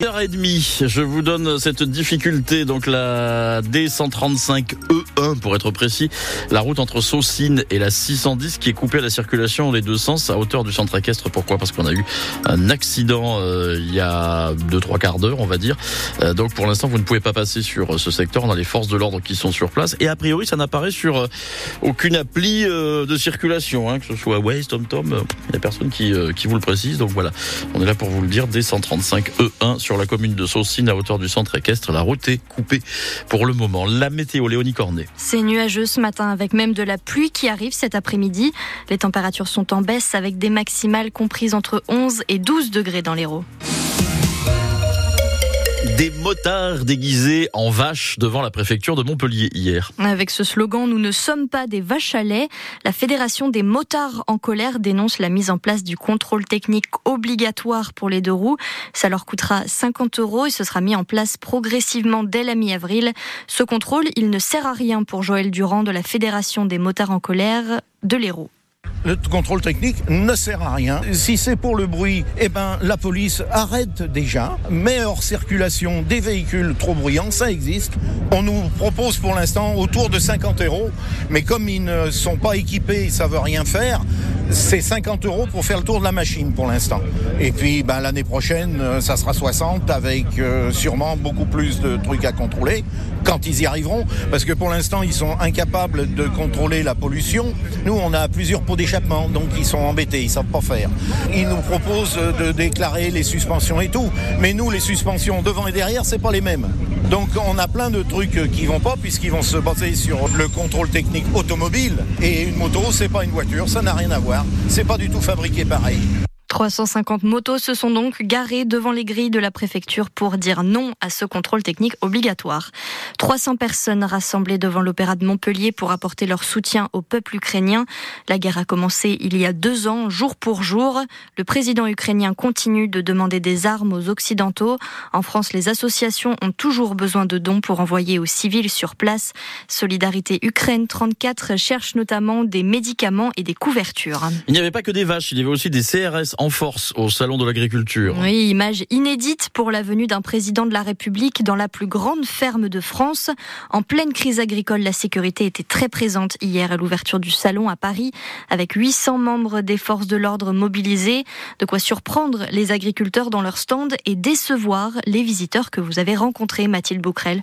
h 30 je vous donne cette difficulté, donc la D135E1 e pour être précis, la route entre Saucine et la 610 qui est coupée à la circulation les deux sens à hauteur du centre équestre. Pourquoi? Parce qu'on a eu un accident euh, il y a deux trois quarts d'heure, on va dire. Euh, donc pour l'instant, vous ne pouvez pas passer sur ce secteur. On a les forces de l'ordre qui sont sur place et a priori, ça n'apparaît sur euh, aucune appli de circulation, hein, que ce soit Waze, TomTom. Il n'y a personne qui, qui vous le précise. Donc voilà, on est là pour vous le dire. D135E1 sur la commune de Saucine à hauteur du centre équestre. La route est coupée pour le moment. La météo, Léonie Cornet. C'est nuageux ce matin avec même de la pluie qui arrive cet après-midi. Les températures sont en baisse avec des maximales comprises entre 11 et 12 degrés dans l'Hérault. Des motards déguisés en vaches devant la préfecture de Montpellier hier. Avec ce slogan Nous ne sommes pas des vaches à lait, la Fédération des motards en colère dénonce la mise en place du contrôle technique obligatoire pour les deux roues. Ça leur coûtera 50 euros et ce sera mis en place progressivement dès la mi-avril. Ce contrôle, il ne sert à rien pour Joël Durand de la Fédération des motards en colère de l'Hérault. Le contrôle technique ne sert à rien. Si c'est pour le bruit, eh ben, la police arrête déjà, met circulation des véhicules trop bruyants, ça existe. On nous propose pour l'instant autour de 50 euros, mais comme ils ne sont pas équipés, ils savent rien faire, c'est 50 euros pour faire le tour de la machine pour l'instant. Et puis ben, l'année prochaine, euh, ça sera 60 avec euh, sûrement beaucoup plus de trucs à contrôler quand ils y arriveront, parce que pour l'instant, ils sont incapables de contrôler la pollution. Nous, on a plusieurs pots d'échappement, donc ils sont embêtés, ils savent pas faire. Ils nous proposent de déclarer les suspensions et tout, mais nous, les suspensions devant et derrière, c'est pas les mêmes. Donc on a plein de trucs qui vont pas puisqu'ils vont se baser sur le contrôle technique automobile et une moto c'est pas une voiture, ça n'a rien à voir. C'est pas du tout fabriqué pareil. 350 motos se sont donc garées devant les grilles de la préfecture pour dire non à ce contrôle technique obligatoire. 300 personnes rassemblées devant l'Opéra de Montpellier pour apporter leur soutien au peuple ukrainien. La guerre a commencé il y a deux ans, jour pour jour. Le président ukrainien continue de demander des armes aux Occidentaux. En France, les associations ont toujours besoin de dons pour envoyer aux civils sur place. Solidarité Ukraine 34 cherche notamment des médicaments et des couvertures. Il n'y avait pas que des vaches, il y avait aussi des CRS en force au Salon de l'Agriculture. Oui, image inédite pour la venue d'un président de la République dans la plus grande ferme de France. En pleine crise agricole, la sécurité était très présente hier à l'ouverture du salon à Paris, avec 800 membres des forces de l'ordre mobilisés. De quoi surprendre les agriculteurs dans leur stand et décevoir les visiteurs que vous avez rencontrés, Mathilde Bouquerel.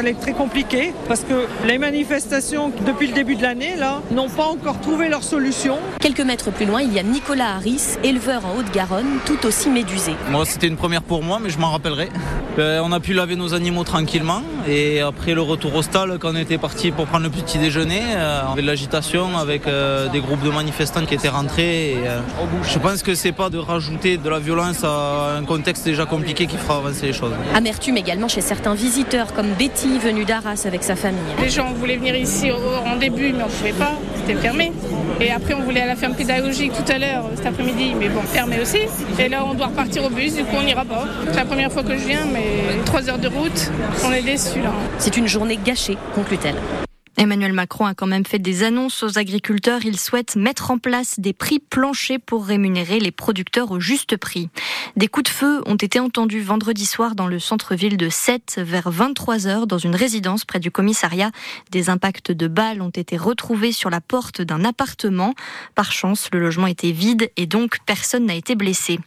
allait être très compliqué parce que les manifestations depuis le début de l'année là n'ont pas encore trouvé leur solution. Quelques mètres plus loin, il y a Nicolas Harris, éleveur en Haute-Garonne, tout aussi médusé. Moi, c'était une première pour moi, mais je m'en rappellerai. Euh, on a pu laver nos animaux tranquillement et après le retour au stade, quand on était parti pour prendre le petit déjeuner, euh, on avait de l'agitation avec euh, des groupes de manifestants qui étaient rentrés. je pense que c'est pas de rajouter de la violence à un contexte déjà compliqué qui fera avancer les choses. Amertume également chez certains visiteurs comme Betty venu d'Arras avec sa famille. Les gens voulaient venir ici en début, mais on ne pouvait pas, c'était fermé. Et après, on voulait à la ferme pédagogique tout à l'heure, cet après-midi, mais bon, fermé aussi. Et là, on doit repartir au bus, du coup, on n'ira pas. C'est la première fois que je viens, mais trois heures de route, on est déçus là. C'est une journée gâchée, conclut-elle. Emmanuel Macron a quand même fait des annonces aux agriculteurs. Il souhaite mettre en place des prix planchers pour rémunérer les producteurs au juste prix. Des coups de feu ont été entendus vendredi soir dans le centre-ville de Sète vers 23 heures dans une résidence près du commissariat. Des impacts de balles ont été retrouvés sur la porte d'un appartement. Par chance, le logement était vide et donc personne n'a été blessé.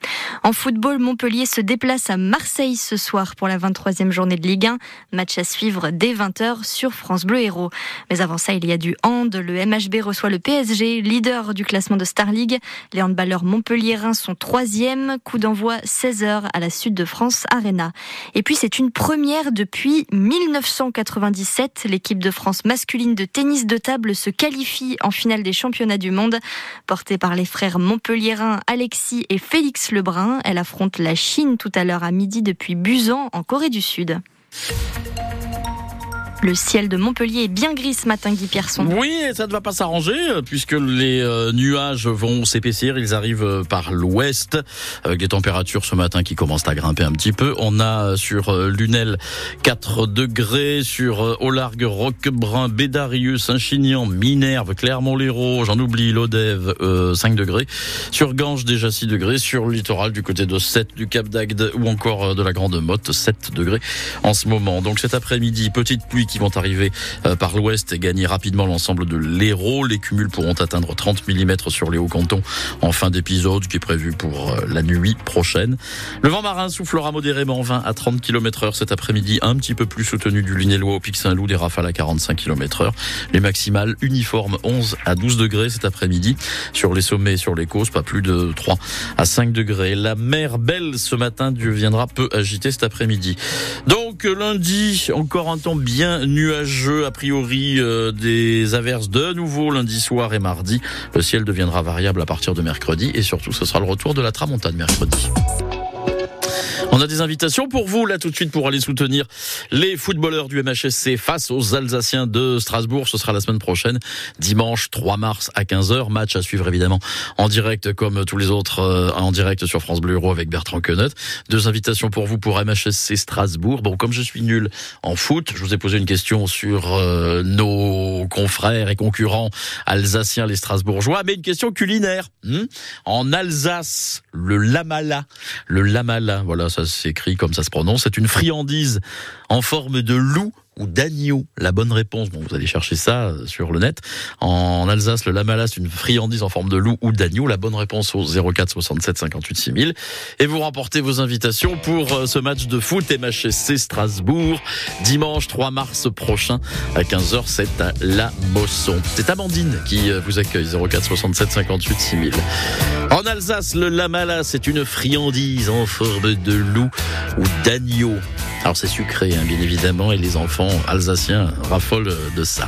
En football, Montpellier se déplace à Marseille ce soir pour la 23e journée de Ligue 1. Match à suivre dès 20h sur France Bleu Héros. Mais avant ça, il y a du hand. Le MHB reçoit le PSG, leader du classement de Star League. Les handballeurs montpelliérains sont troisième. Coup d'envoi 16h à la Sud de France Arena. Et puis c'est une première depuis 1997. L'équipe de France masculine de tennis de table se qualifie en finale des championnats du monde. Portée par les frères montpelliérains Alexis et Félix Lebrun, elle affronte la Chine tout à l'heure à midi depuis Busan en Corée du Sud. Le ciel de Montpellier est bien gris ce matin, Guy Pierson. Oui, et ça ne va pas s'arranger euh, puisque les euh, nuages vont s'épaissir. Ils arrivent euh, par l'ouest avec des températures ce matin qui commencent à grimper un petit peu. On a sur Lunel 4 degrés, sur Aulargue, Roquebrun, Bédarieux, Saint-Chinian, Minerve, Clermont-Lérault, j'en oublie, Lodève, 5 degrés. Sur Ganges, déjà 6 degrés. Sur le littoral du côté de 7 du Cap d'Agde ou encore de la Grande Motte, 7 degrés en ce moment. Donc cet après-midi, petite pluie vont arriver euh, par l'ouest et gagner rapidement l'ensemble de l'Hérault. Les cumuls pourront atteindre 30 mm sur les hauts cantons en fin d'épisode, qui est prévu pour euh, la nuit prochaine. Le vent marin soufflera modérément 20 à 30 km heure cet après-midi, un petit peu plus soutenu du Lunélois au Pic Saint-Loup, des rafales à 45 km heure. Les maximales uniformes 11 à 12 degrés cet après-midi. Sur les sommets et sur les côtes, pas plus de 3 à 5 degrés. La mer belle ce matin deviendra peu agitée cet après-midi. Donc lundi, encore un temps bien nuageux, a priori euh, des averses de nouveau lundi soir et mardi. Le ciel deviendra variable à partir de mercredi et surtout ce sera le retour de la tramontane mercredi. On a des invitations pour vous là tout de suite pour aller soutenir les footballeurs du MHSC face aux Alsaciens de Strasbourg. Ce sera la semaine prochaine, dimanche 3 mars à 15h. Match à suivre évidemment en direct comme tous les autres euh, en direct sur France Bleu Euro avec Bertrand Quenet. Deux invitations pour vous pour MHSC Strasbourg. Bon, comme je suis nul en foot, je vous ai posé une question sur euh, nos confrères et concurrents alsaciens les Strasbourgeois, mais une question culinaire. Hmm? En Alsace, le lamala, le lamala, voilà ça s'écrit comme ça se prononce. C'est une friandise en forme de loup ou d'agneau La bonne réponse, bon, vous allez chercher ça euh, sur le net. En Alsace, le lamala, c'est une friandise en forme de loup ou d'agneau. La bonne réponse au 04 67 58 6000. Et vous remportez vos invitations pour euh, ce match de foot MHSC Strasbourg, dimanche 3 mars prochain à 15h. C'est à La Mosson. C'est Amandine qui euh, vous accueille 04 67 58 6000. En Alsace, le lamala, c'est une friandise en forme de loup ou d'agneau. Alors c'est sucré, hein, bien évidemment, et les enfants alsaciens raffolent de ça.